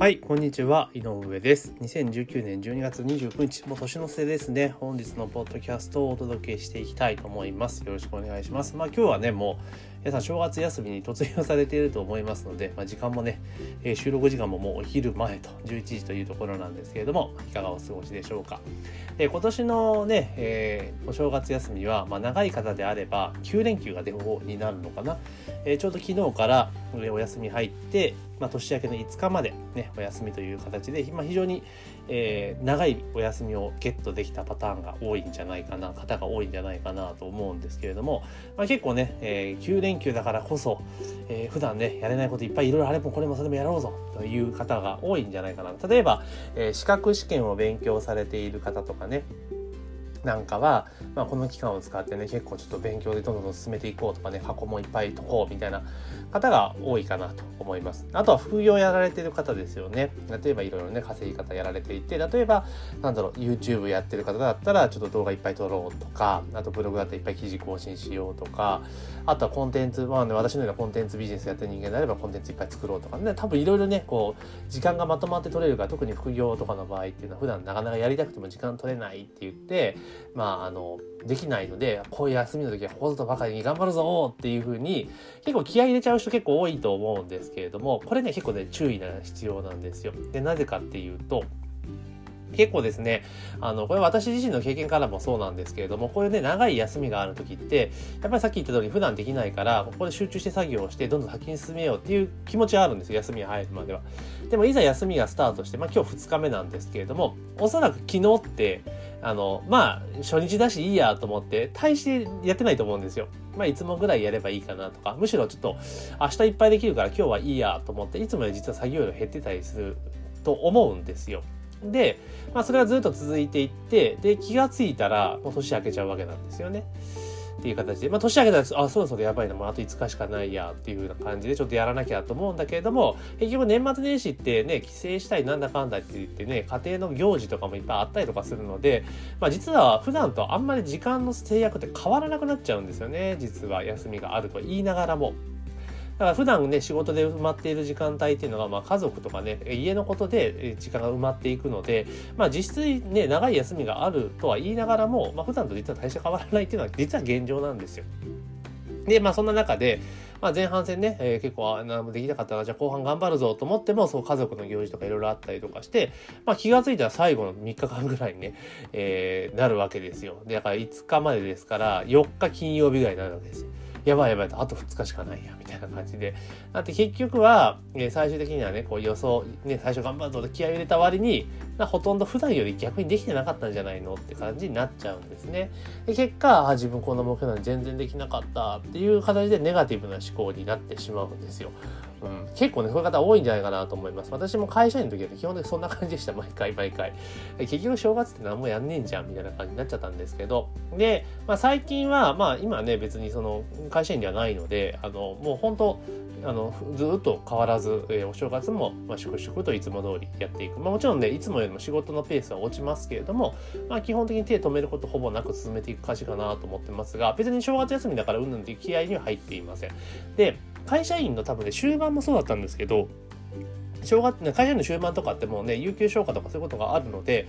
はい、こんにちは、井上です。2019年12月29日、もう年の瀬ですね。本日のポッドキャストをお届けしていきたいと思います。よろしくお願いします。まあ今日はね、もう皆さん正月休みに突入されていると思いますので、まあ、時間もね、えー収録時間ももうお昼前と11時というところなんですけれども、いかがお過ごしでしょうか。で今年のね、えーお正月休みは、まあ、長い方であれば9連休がデフォになるのかな、えーちょうど昨日からお休み入って、まあ、年明けの5日まで、ね、お休みという形で、まあ、非常に、えー長いお休みをゲットできたパターンが多いんじゃないかな方が多いんじゃないかなと思うんですけれども、まあ、結構ね、えー9連休だからこそ、えー普段ねやれないこといっぱいいろいろあれもこれもそれもやろうぞという方が多いんじゃないかな。例えば、えー資格試験を勉強されている方とかねなんかは、まあ、この期間を使ってね結構ちょっと勉強でどんどん進めていこうとかね過去もいっぱい解こうみたいな方が多いかなと思います。あとは副業やられてる方ですよね。例えばいろいろね稼ぎ方やられていて例えばなんだろう YouTube やってる方だったらちょっと動画いっぱい撮ろうとかあとブログだったらいっぱい記事更新しようとかあとはコンテンツまあね私のようなコンテンツビジネスやってる人間であればコンテンツいっぱい作ろうとかね。多分いろいろねこう時間がまとまって取れるから特に副業とかの場合っていうのは普段なかなかやりたくても時間取れないって言ってまああのできないのでこういう休みの時はここぞとばかりに頑張るぞっていう風に結構気合い入れちゃう人結構多いと思うんですけれどもこれね結構ね注意が必要なんですよ。でなぜかっていうと結構ですね、あの、これ私自身の経験からもそうなんですけれども、こういうね、長い休みがある時って、やっぱりさっき言った通り普段できないから、ここで集中して作業をして、どんどん先に進めようっていう気持ちはあるんですよ、休みが入るまでは。でも、いざ休みがスタートして、まあ今日2日目なんですけれども、おそらく昨日って、あの、まあ、初日だしいいやと思って、大してやってないと思うんですよ。まあ、いつもぐらいやればいいかなとか、むしろちょっと、明日いっぱいできるから今日はいいやと思って、いつもより実は作業量減ってたりすると思うんですよ。で、まあ、それがずっと続いていって、で、気がついたら、もう年明けちゃうわけなんですよね。っていう形で、まあ、年明けたら、あ、そろそろやばいな、もうあと5日しかないや、っていうような感じで、ちょっとやらなきゃと思うんだけれども、結局年末年始ってね、帰省したりなんだかんだって言ってね、家庭の行事とかもいっぱいあったりとかするので、まあ、実は普段とあんまり時間の制約って変わらなくなっちゃうんですよね、実は休みがあると言いながらも。から普段ね仕事で埋まっている時間帯っていうのが、まあ、家族とかね家のことで時間が埋まっていくので、まあ、実質ね長い休みがあるとは言いながらも、まあ、普段と実は大して変わらないっていうのは実は現状なんですよ。でまあそんな中で、まあ、前半戦ね、えー結構あ何もできなかったらじゃあ後半頑張るぞと思ってもそう家族の行事とかいろいろあったりとかして、まあ、気がついたら最後の3日間ぐらいにね、えーなるわけですよ。でだから5日までですから4日金曜日ぐらいになるわけですよ。やばいやばいとあと2日しかないやみたいな感じでだって結局は、え最終的にはねこう予想ね最初頑張るぞ気合い入れた割にほとんど普段より逆にできてなかったんじゃないのって感じになっちゃうんですね。で結果あ自分この目標なのに全然できなかったっていう形でネガティブな思考になってしまうんですよ。うん、結構ね、そういう方多いんじゃないかなと思います。私も会社員の時は基本的にそんな感じでした、毎回毎回。結局正月って何もやんねえんじゃんみたいな感じになっちゃったんですけど、で、まあ最近は、まあ今ね、別にその会社員ではないので、あの、もう本当あの、ずっと変わらず、えーお正月も、まあ、粛々といつも通りやっていく。まあもちろんね、いつもよりも仕事のペースは落ちますけれども、まあ基本的に手止めることほぼなく進めていく感じかなと思ってますが、別に正月休みだからうんぬんっていう気合には入っていません。で、会社員の多分ね、終盤もそうだったんですけど、正月会社員の終盤とかってもうね有給消化とかそういうことがあるので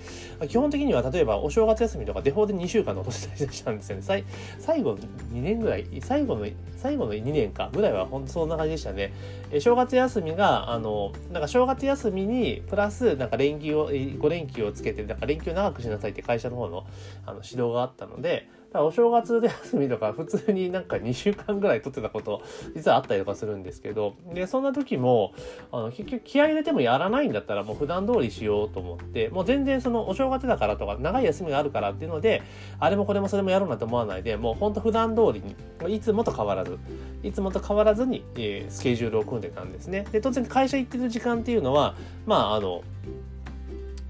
基本的には例えばお正月休みとかデフォで2週間残してたりしたんですよね。最後2年ぐらい最後の最後の2年かぐらいは本当そんな感じでしたね。え正月休みがあのなんか正月休みにプラスなんか連休を5連休をつけてなんか連休長くしなさいって会社の方のあの指導があったのでだお正月で休みとか普通になんか2週間ぐらい取ってたこと実はあったりとかするんですけどでそんな時もあの結局気合入れてもやらないんだったらもう普段通りしようと思ってもう全然そのお正月だからとか長い休みがあるからっていうのであれもこれもそれもやろうなんて思わないでもうほんと普段通りにいつもと変わらずいつもと変わらずに、えースケジュールを組んでたんですね。で当然会社行ってる時間っていうのはまああの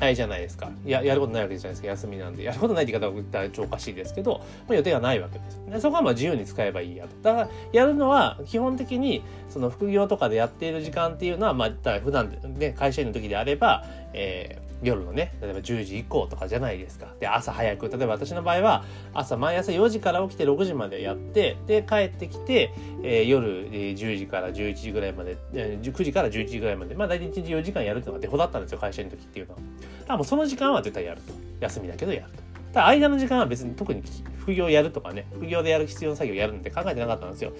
ないじゃないですか。ややることないわけじゃないですか。休みなんで。やることないって言い方を言ったら超おかしいですけど、まあ、予定がないわけですでそこはまあ自由に使えばいいやと。だからやるのは基本的にその副業とかでやっている時間っていうのはまあ普段ね会社員の時であれば、えー夜のね例えば10時以降とかじゃないですか。で朝早く例えば私の場合は朝毎朝4時から起きて6時までやってで帰ってきて、えー、夜10時から11時ぐらいまで、えー、9時から11時ぐらいまでまあ大体1日4時間やるっていうのがデフォだったんですよ会社の時っていうのは。だからもうその時間は絶対やると。休みだけどやると。ただ間の時間は別に特に副業やるとかね、副業でやる必要な作業やるんて考えてなかったんですよ。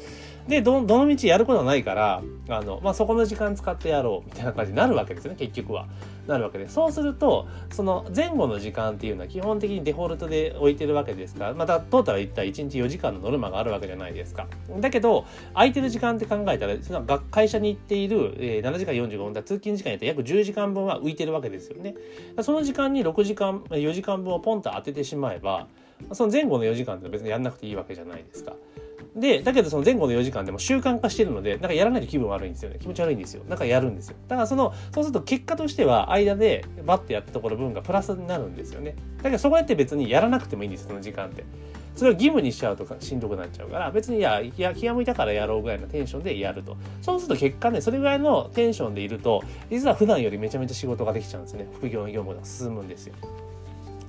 で、ど、どの道やることはないから、あの、まあ、そこの時間使ってやろうみたいな感じになるわけですよね、結局は。なるわけで。そうすると、その前後の時間っていうのは基本的にデフォルトで置いてるわけですから、またトータル一体1日4時間のノルマがあるわけじゃないですか。だけど、空いてる時間って考えたら、その会社に行っている、えー、7時間45分だ通勤時間やったら約10時間分は浮いてるわけですよね。その時間に6時間、4時間分をポンと当ててしまえば、その前後の4時間って別にやんなくていいわけじゃないですか。で、だけどその前後の4時間でも習慣化してるので、なんかやらないと気分悪いんですよね。気持ち悪いんですよ。だからやるんですよ。だからその、そうすると結果としては間でバッてやったところ分がプラスになるんですよね。だけどそこやって別にやらなくてもいいんです、その時間って。それを義務にしちゃうとかしんどくなっちゃうから別にいやいや気が向いたからやろうぐらいのテンションでやるとそうすると結果ねそれぐらいのテンションでいると実は普段よりめちゃめちゃ仕事ができちゃうんですね副業の業務が進むんですよ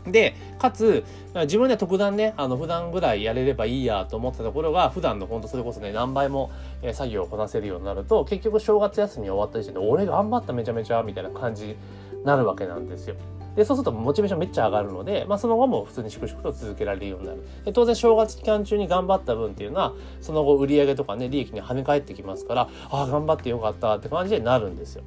で、かつ、自分で特段ね、あの、普段ぐらいやれればいいやと思ったところが、普段のほんとそれこそね、何倍も、作業をこなせるようになると、結局正月休み終わった時点で、俺頑張っためちゃめちゃ、みたいな感じになるわけなんですよ。で、そうするとモチベーションめっちゃ上がるので、まあその後も普通に粛々と続けられるようになる。で当然正月期間中に頑張った分っていうのは、その後売り上げとかね、利益に跳ね返ってきますから、ああ、頑張ってよかったって感じになるんですよ。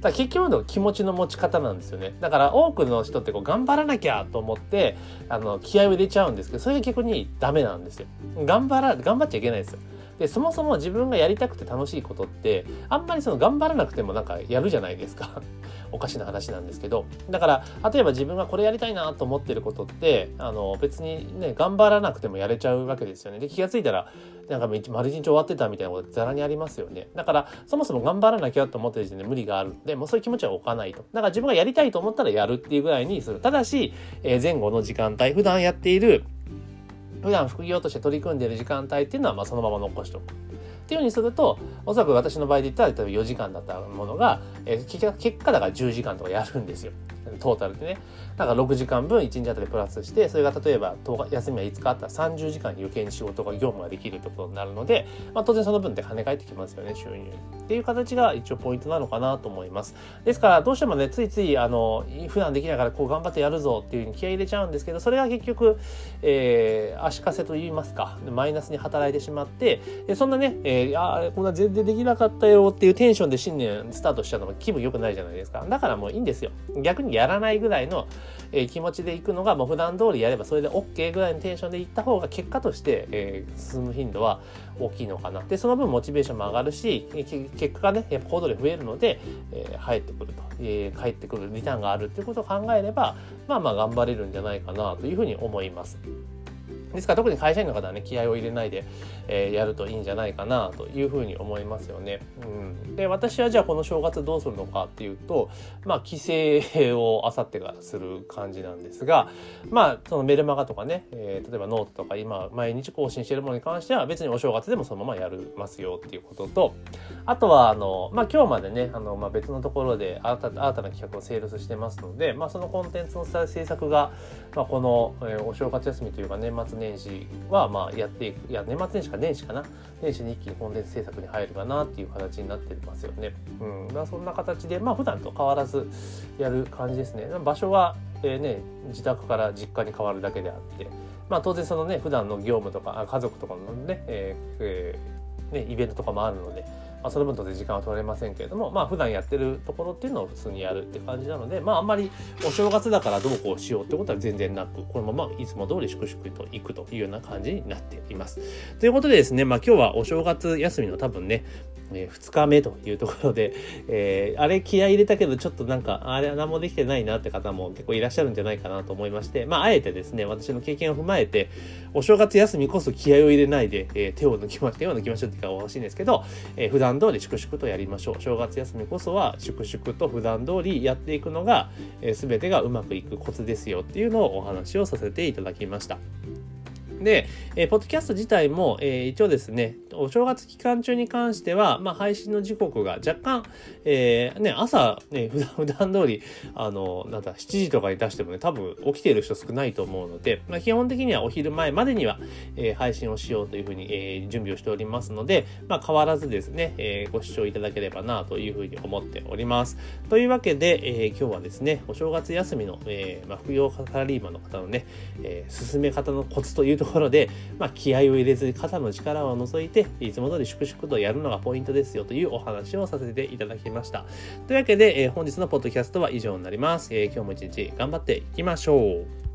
だから結局の気持ちの持ち方なんですよね。だから多くの人ってこう頑張らなきゃと思って、あの、気合を入れちゃうんですけど、それが逆にダメなんですよ。頑張ら、頑張っちゃいけないですよ。でそもそも自分がやりたくて楽しいことってあんまりその頑張らなくてもなんかやるじゃないですか。おかしな話なんですけど。だから例えば自分がこれやりたいなと思ってることってあの別にね頑張らなくてもやれちゃうわけですよね。で気が付いたらなんか丸一日終わってたみたいなことざらにありますよね。だからそもそも頑張らなきゃと思ってる時点で無理がある。んでもうそういう気持ちは置かないと。だから自分がやりたいと思ったらやるっていうぐらいにする。ただし、えー、前後の時間帯普段やっている普段副業として取り組んでいる時間帯っていうのはまあそのまま残しておく。っていうふうにするとおそらく私の場合で言ったら例えば4時間だったものが、えー、結果だから10時間とかやるんですよ。トータルでね。だから6時間分1日あたりプラスして、それが例えば休みは5日あったら30時間余計に仕事が業務ができるってことになるので、まあ、当然その分って跳ね返ってきますよね、収入。っていう形が一応ポイントなのかなと思います。ですから、どうしてもね、ついつい、あの、普段できないからこう頑張ってやるぞっていううに気合い入れちゃうんですけど、それが結局、えー、足かせと言いますか、マイナスに働いてしまって、でそんなね、えー、あこんな全然できなかったよっていうテンションで新年スタートしちゃうのも気分良くないじゃないですか。だからもういいんですよ。逆にやらないぐらいの、えー、気持ちでいくのがもう普段通りやればそれで OK ぐらいのテンションでいった方が結果として、えー、進む頻度は大きいのかな。で、その分モチベーションも上がるし、結果がね、やっぱ行動で増えるので、えー、入ってくると、えー、帰ってくるリターンがあるっていうことを考えれば、まあまあ頑張れるんじゃないかなというふうに思います。ですから特に会社員の方はね気合を入れないで、えー、やるといいんじゃないかなというふうに思いますよね。うん、で私はじゃあこの正月どうするのかっていうとまあ帰省をあさってからする感じなんですがまあそのメルマガとかね、えー、例えばノートとか今毎日更新してるものに関しては別にお正月でもそのままやりますよっていうこととあとはあの、まあ、今日までねあの、まあ、別のところで新た新たな企画をセールスしてますので、まあ、そのコンテンツの制作が、まあ、この、えー、お正月休みというか年末年始はまあやっていくいや年末年始か年始かな年始に一気にコンテンツ制作に入るかなっていう形になってますよね。うん、だそんな形でまあ普段と変わらずやる感じですね。場所は、えー、ね自宅から実家に変わるだけであって、まあ、当然そのね普段の業務とか家族とかのね,、えーえー、ねイベントとかもあるので。まあ、その分とで時間は取れませんけれども、まあ、普段やってるところっていうのを普通にやるって感じなので、まあ、あんまりお正月だからどうこうしようってことは全然なく、このままいつも通り粛々と行くというような感じになっています。ということでですね、まあ、今日はお正月休みの多分ね、えー、2日目というところで、えー、あれ気合い入れたけどちょっとなんかあれは何もできてないなって方も結構いらっしゃるんじゃないかなと思いましてまああえてですね私の経験を踏まえてお正月休みこそ気合を入れないで、えー、手を抜きましょう手を抜きましょうっていうかおかしいんですけど、えー、普段通り粛々とやりましょう正月休みこそは粛々と普段通りやっていくのが、えー、全てがうまくいくコツですよっていうのをお話をさせていただきました。で、えー、ポッドキャスト自体も、えー、一応ですね、お正月期間中に関しては、まあ、配信の時刻が若干、えー、ね、朝、ね、普段、普段通り、あの、なんだ、7時とかに出してもね、多分起きている人少ないと思うので、まあ、基本的にはお昼前までには、えー、配信をしようというふうに、えー、準備をしておりますので、まあ、変わらずですね、えー、ご視聴いただければなというふうに思っております。というわけで、えー、今日はですね、お正月休みの、えーまあ、副業サラリーマンの方のね、えー、進め方のコツというところで、まあ、気合を入れず肩の力を除いて、いつも通り粛々とやるのがポイントですよというお話をさせていただきました。というわけで、えー、本日のポッドキャストは以上になります。えー、今日も一日頑張っていきましょう。